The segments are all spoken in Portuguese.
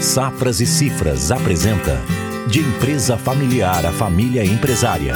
Safras e Cifras apresenta De Empresa Familiar a Família Empresária.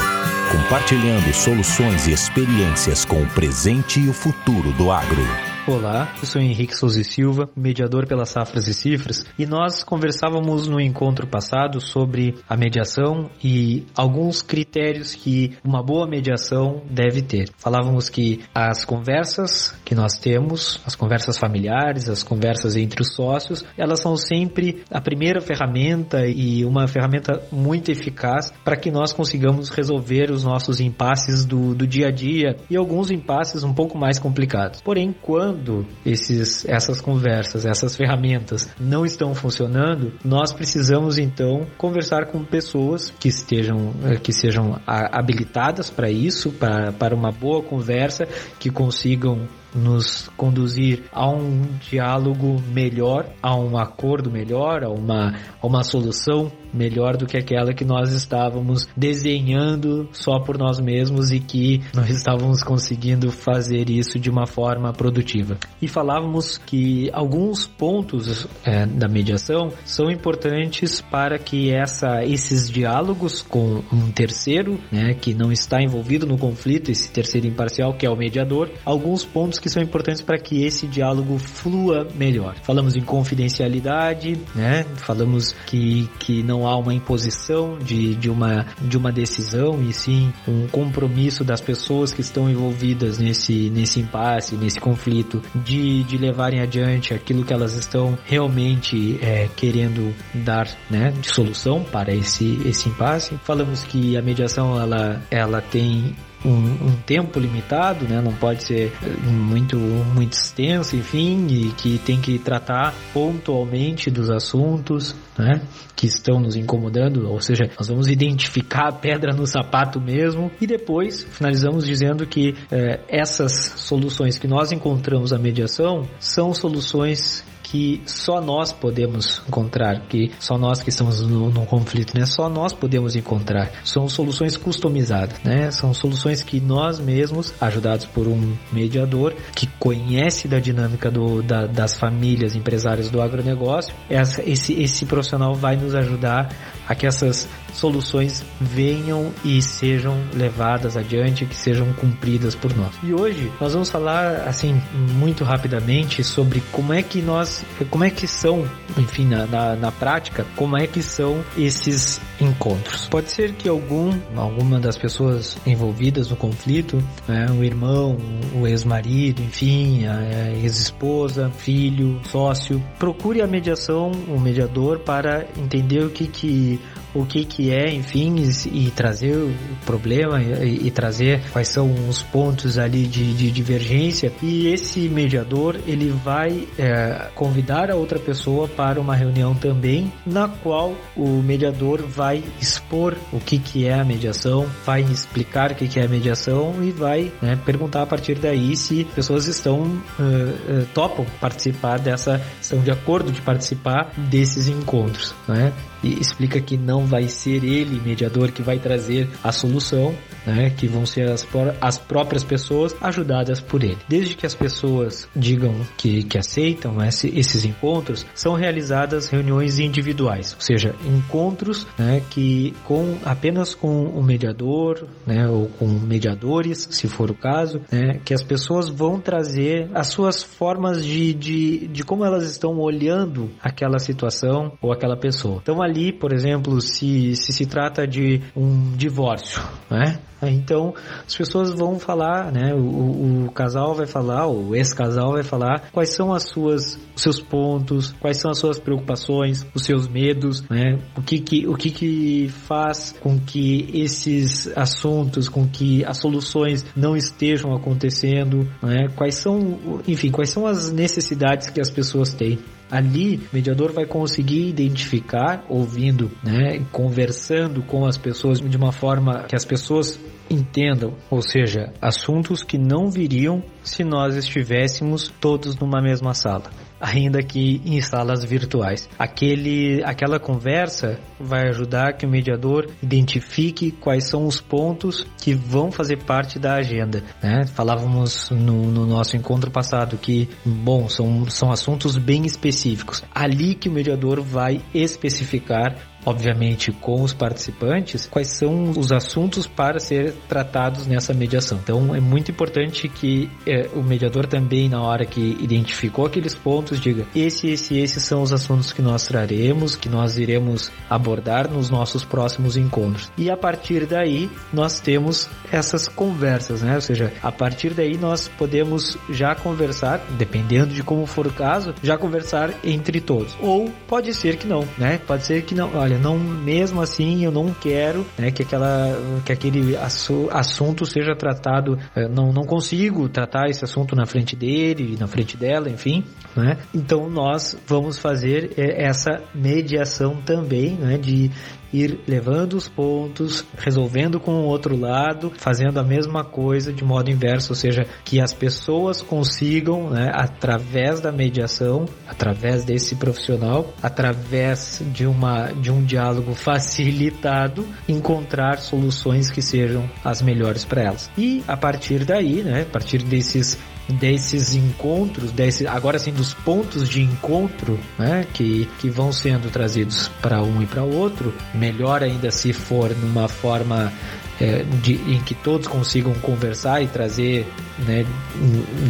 Compartilhando soluções e experiências com o presente e o futuro do agro. Olá, eu sou Henrique Souza Silva, mediador pelas Safras e Cifras, e nós conversávamos no encontro passado sobre a mediação e alguns critérios que uma boa mediação deve ter. Falávamos que as conversas que nós temos, as conversas familiares, as conversas entre os sócios, elas são sempre a primeira ferramenta e uma ferramenta muito eficaz para que nós consigamos resolver os nossos impasses do, do dia a dia e alguns impasses um pouco mais complicados. Porém, quando quando esses, essas conversas, essas ferramentas não estão funcionando, nós precisamos então conversar com pessoas que estejam, eh, que sejam habilitadas para isso, para, para uma boa conversa, que consigam nos conduzir a um diálogo melhor, a um acordo melhor, a uma, a uma solução melhor do que aquela que nós estávamos desenhando só por nós mesmos e que nós estávamos conseguindo fazer isso de uma forma produtiva. E falávamos que alguns pontos é, da mediação são importantes para que essa, esses diálogos com um terceiro, né, que não está envolvido no conflito, esse terceiro imparcial que é o mediador, alguns pontos que são importantes para que esse diálogo flua melhor. Falamos em confidencialidade, né? Falamos que, que não há uma imposição de, de, uma, de uma decisão e sim um compromisso das pessoas que estão envolvidas nesse, nesse impasse, nesse conflito, de, de levarem adiante aquilo que elas estão realmente é, querendo dar né, de solução para esse, esse impasse. Falamos que a mediação ela, ela tem um, um, tempo limitado, né? Não pode ser muito muito extenso, enfim, e que tem que tratar pontualmente dos assuntos, né? Que estão nos incomodando, ou seja, nós vamos identificar a pedra no sapato mesmo e depois finalizamos dizendo que eh, essas soluções que nós encontramos na mediação são soluções que só nós podemos encontrar, que só nós que estamos no, no, conflito, né? Só nós podemos encontrar. São soluções customizadas, né? São soluções que nós mesmos, ajudados por um mediador que conhece da dinâmica do, da, das famílias empresárias do agronegócio, essa, esse, esse profissional vai nos ajudar a que essas soluções venham e sejam levadas adiante, que sejam cumpridas por nós. E hoje nós vamos falar assim muito rapidamente sobre como é que nós, como é que são, enfim, na, na, na prática, como é que são esses encontros. Pode ser que algum, alguma das pessoas envolvidas no conflito, né, o irmão, o ex-marido, enfim, a ex-esposa, filho, sócio, procure a mediação, o mediador para entender o que que o que que é, enfim, e, e trazer o problema e, e, trazer quais são os pontos ali de, de divergência. E esse mediador ele vai é, convidar a outra pessoa para uma reunião também, na qual o mediador vai expor o que que é a mediação, vai explicar o que que é a mediação e vai né, perguntar a partir daí se pessoas estão uh, uh, topam participar dessa, estão de acordo de participar desses encontros, né? E explica que não vai ser ele, mediador, que vai trazer a solução, né? Que vão ser as, as próprias pessoas ajudadas por ele. Desde que as pessoas digam que, que aceitam esse, esses encontros, são realizadas reuniões individuais, ou seja, encontros né, que com apenas com o mediador, né, ou com mediadores, se for o caso, né, que as pessoas vão trazer as suas formas de, de, de como elas estão olhando aquela situação ou aquela pessoa. Então ali, por exemplo, se se, se trata de um divórcio, né? Então as pessoas vão falar, né? O, o casal vai falar, o ex-casal vai falar quais são as suas, os seus pontos, quais são as suas preocupações, os seus medos, né? O que que, o que que faz com que esses assuntos, com que as soluções não estejam acontecendo, né? Quais são, enfim, quais são as necessidades que as pessoas têm. Ali, o mediador vai conseguir identificar, ouvindo, né, conversando com as pessoas de uma forma que as pessoas entendam, ou seja, assuntos que não viriam se nós estivéssemos todos numa mesma sala. Ainda que em salas virtuais. Aquele, aquela conversa vai ajudar que o mediador identifique quais são os pontos que vão fazer parte da agenda. Né? Falávamos no, no nosso encontro passado que, bom, são, são assuntos bem específicos. Ali que o mediador vai especificar obviamente com os participantes, quais são os assuntos para ser tratados nessa mediação. Então é muito importante que é, o mediador também, na hora que identificou aqueles pontos, diga: esse, esse, esses são os assuntos que nós traremos, que nós iremos abordar nos nossos próximos encontros. E a partir daí nós temos essas conversas, né? Ou seja, a partir daí nós podemos já conversar, dependendo de como for o caso, já conversar entre todos. Ou pode ser que não, né? Pode ser que não. Olha, olha, não, mesmo assim eu não quero né, que, aquela, que aquele assunto seja tratado, eh, não, não consigo tratar esse assunto na frente dele, na frente dela, enfim, né? Então nós vamos fazer eh, essa mediação também, né, de ir levando os pontos, resolvendo com o outro lado, fazendo a mesma coisa de modo inverso, ou seja, que as pessoas consigam, né, através da mediação, através desse profissional, através de uma de um diálogo facilitado, encontrar soluções que sejam as melhores para elas. E a partir daí, né, a partir desses desses encontros, desse, agora sim dos pontos de encontro, né, que, que vão sendo trazidos para um e para o outro, melhor ainda se for numa forma é, de, em que todos consigam conversar e trazer né,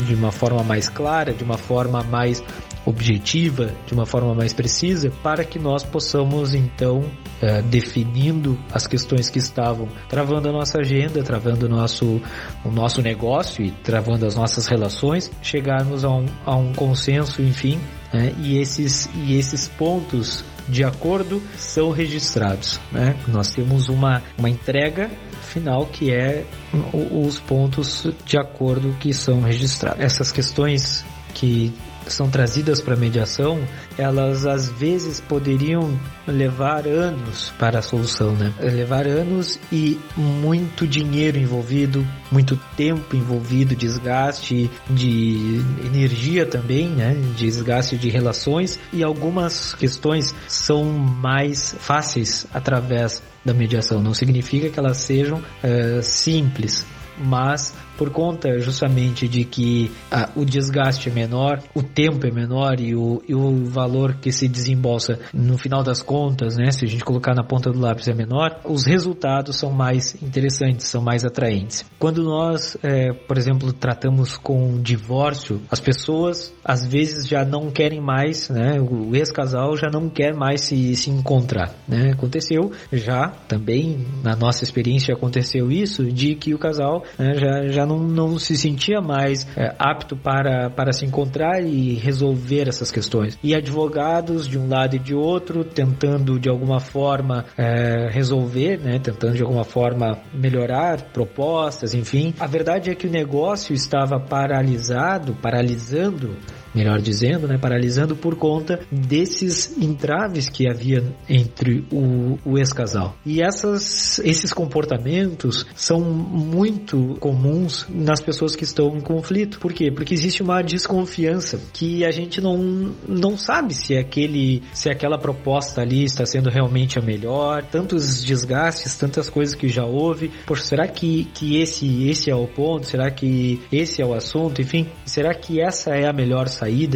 de uma forma mais clara, de uma forma mais objetiva, de uma forma mais precisa, para que nós possamos então, é, definindo as questões que estavam travando a nossa agenda, travando o nosso, o nosso negócio e travando as nossas relações, chegarmos a um, a um consenso, enfim, né? e, esses, e esses pontos de acordo são registrados. Né? Nós temos uma, uma entrega final que é os pontos de acordo que são registrados. Essas questões que são trazidas para mediação, elas às vezes poderiam levar anos para a solução, né? Levar anos e muito dinheiro envolvido, muito tempo envolvido, desgaste de energia também, né? Desgaste de relações e algumas questões são mais fáceis através da mediação. Não significa que elas sejam é, simples, mas por conta justamente de que ah, o desgaste é menor, o tempo é menor e o, e o valor que se desembolsa no final das contas, né, se a gente colocar na ponta do lápis é menor, os resultados são mais interessantes, são mais atraentes. Quando nós, é, por exemplo, tratamos com divórcio, as pessoas às vezes já não querem mais, né, o ex-casal já não quer mais se, se encontrar. Né? Aconteceu já também, na nossa experiência aconteceu isso, de que o casal né, já, já não, não se sentia mais é, apto para, para se encontrar e resolver essas questões. E advogados de um lado e de outro tentando de alguma forma é, resolver, né, tentando de alguma forma melhorar propostas, enfim. A verdade é que o negócio estava paralisado, paralisando melhor dizendo, né, paralisando por conta desses entraves que havia entre o, o ex-casal. E essas, esses comportamentos são muito comuns nas pessoas que estão em conflito. Por quê? Porque existe uma desconfiança que a gente não, não sabe se aquele se aquela proposta ali está sendo realmente a melhor, tantos desgastes, tantas coisas que já houve. Poxa, será que, que esse esse é o ponto? Será que esse é o assunto? Enfim, será que essa é a melhor?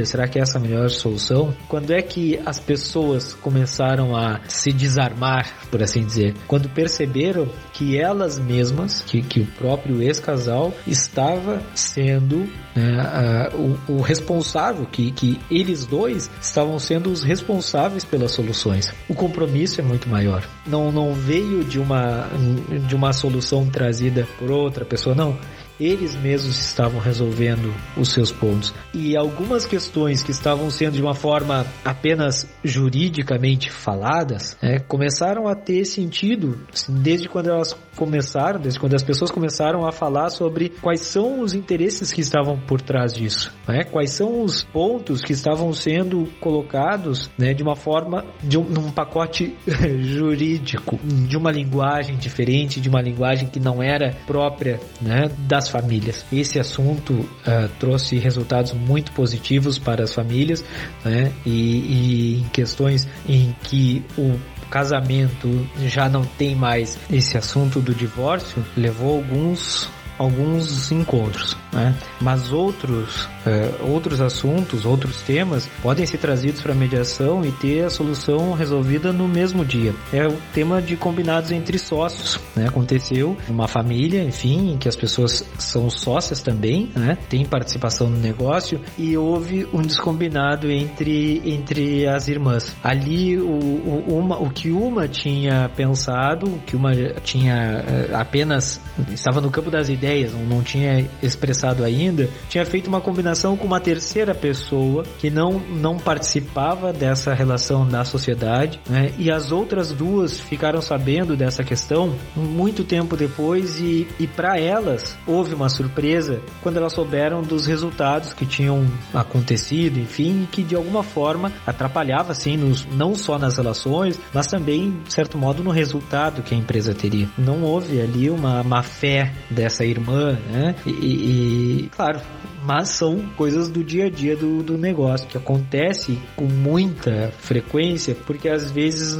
Será que é essa a melhor solução? Quando é que as pessoas começaram a se desarmar, por assim dizer? Quando perceberam que elas mesmas, que, que o próprio ex-casal estava sendo né, uh, o, o, responsável, que, que eles dois estavam sendo os responsáveis pelas soluções. O compromisso é muito maior. Não, não veio de uma, de uma solução trazida por outra pessoa, não eles mesmos estavam resolvendo os seus pontos. E algumas questões que estavam sendo de uma forma apenas juridicamente faladas, né, começaram a ter sentido assim, desde quando elas começaram, desde quando as pessoas começaram a falar sobre quais são os interesses que estavam por trás disso, né? quais são os pontos que estavam sendo colocados né, de uma forma, de um, num pacote jurídico, de uma linguagem diferente, de uma linguagem que não era própria né, das as famílias. Esse assunto uh, trouxe resultados muito positivos para as famílias, né? E, e em questões em que o casamento já não tem mais esse assunto do divórcio, levou alguns alguns encontros, né? Mas outros, é, outros assuntos, outros temas podem ser trazidos para mediação e ter a solução resolvida no mesmo dia. É o tema de combinados entre sócios, né? Aconteceu uma família, enfim, em que as pessoas são sócias também, né? Tem participação no negócio e houve um descombinado entre, entre as irmãs. Ali o, o, uma, o que uma tinha pensado, o que uma tinha é, apenas estava no campo das ideias, não, não tinha expressado ainda, tinha feito uma combinação com uma terceira pessoa que não, não participava dessa relação da sociedade, né? E as outras duas ficaram sabendo dessa questão muito tempo depois e, e para elas houve uma surpresa quando elas souberam dos resultados que tinham acontecido, enfim, e que de alguma forma atrapalhava assim nos, não só nas relações, mas também de certo modo no resultado que a empresa teria. Não houve ali uma má fé dessa irmã, né? E, e, claro, mas são coisas do dia a dia do, do negócio, que acontece com muita frequência, porque às vezes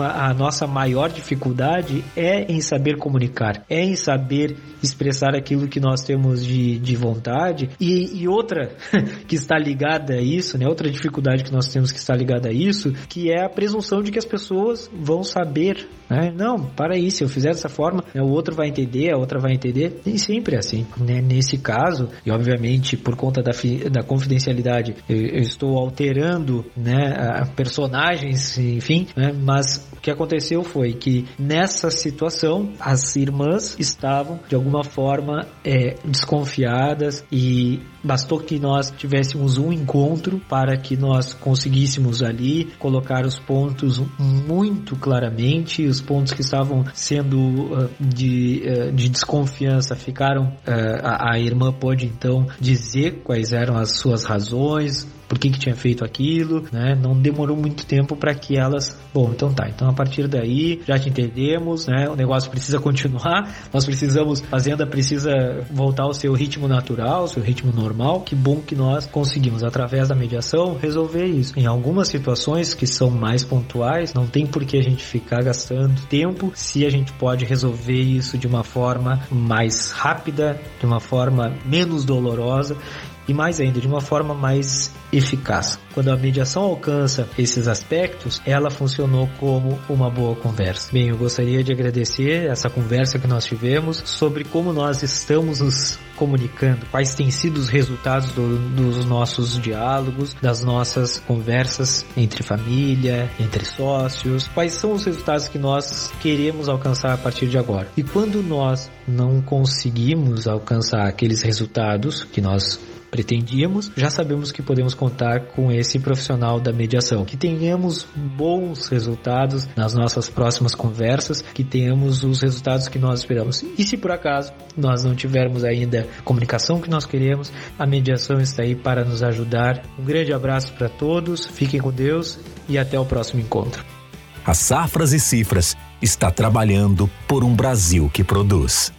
a nossa maior dificuldade é em saber comunicar, é em saber expressar aquilo que nós temos de, de vontade. E, e outra que está ligada a isso, né? Outra dificuldade que nós temos que está ligada a isso, que é a presunção de que as pessoas vão saber, né? Não, para aí, se eu fizer dessa forma, né, o outro vai entender, a outra vai entender. Nem sempre é assim. Né? Nesse caso, e obviamente por conta da, da confidencialidade, eu, eu estou alterando né, personagens, enfim, né? mas que aconteceu foi que nessa situação as irmãs estavam de alguma forma é, desconfiadas e bastou que nós tivéssemos um encontro para que nós conseguíssemos ali colocar os pontos muito claramente, os pontos que estavam sendo uh, de, uh, de desconfiança ficaram, uh, a, a irmã pôde então dizer quais eram as suas razões, por que, que tinha feito aquilo, né? Não demorou muito tempo para que elas, bom, então tá, então a partir daí já te entendemos, né? O negócio precisa continuar, nós precisamos, fazenda precisa voltar ao seu ritmo natural, ao seu ritmo normal. Que bom que nós conseguimos através da mediação resolver isso. Em algumas situações que são mais pontuais, não tem por que a gente ficar gastando tempo se a gente pode resolver isso de uma forma mais rápida, de uma forma menos dolorosa e mais ainda, de uma forma mais eficaz. Quando a mediação alcança esses aspectos, ela funcionou como uma boa conversa. Bem, eu gostaria de agradecer essa conversa que nós tivemos sobre como nós estamos nos comunicando, quais têm sido os resultados do, dos nossos diálogos, das nossas conversas entre família, entre sócios, quais são os resultados que nós queremos alcançar a partir de agora. E quando nós não conseguimos alcançar aqueles resultados que nós pretendíamos, já sabemos que podemos contar com esse profissional da mediação. Que tenhamos bons resultados nas nossas próximas conversas, que tenhamos os resultados que nós esperamos. E se por acaso nós não tivermos ainda a comunicação que nós queremos, a mediação está aí para nos ajudar. Um grande abraço para todos, fiquem com Deus e até o próximo encontro. A Safras e Cifras está trabalhando por um Brasil que produz.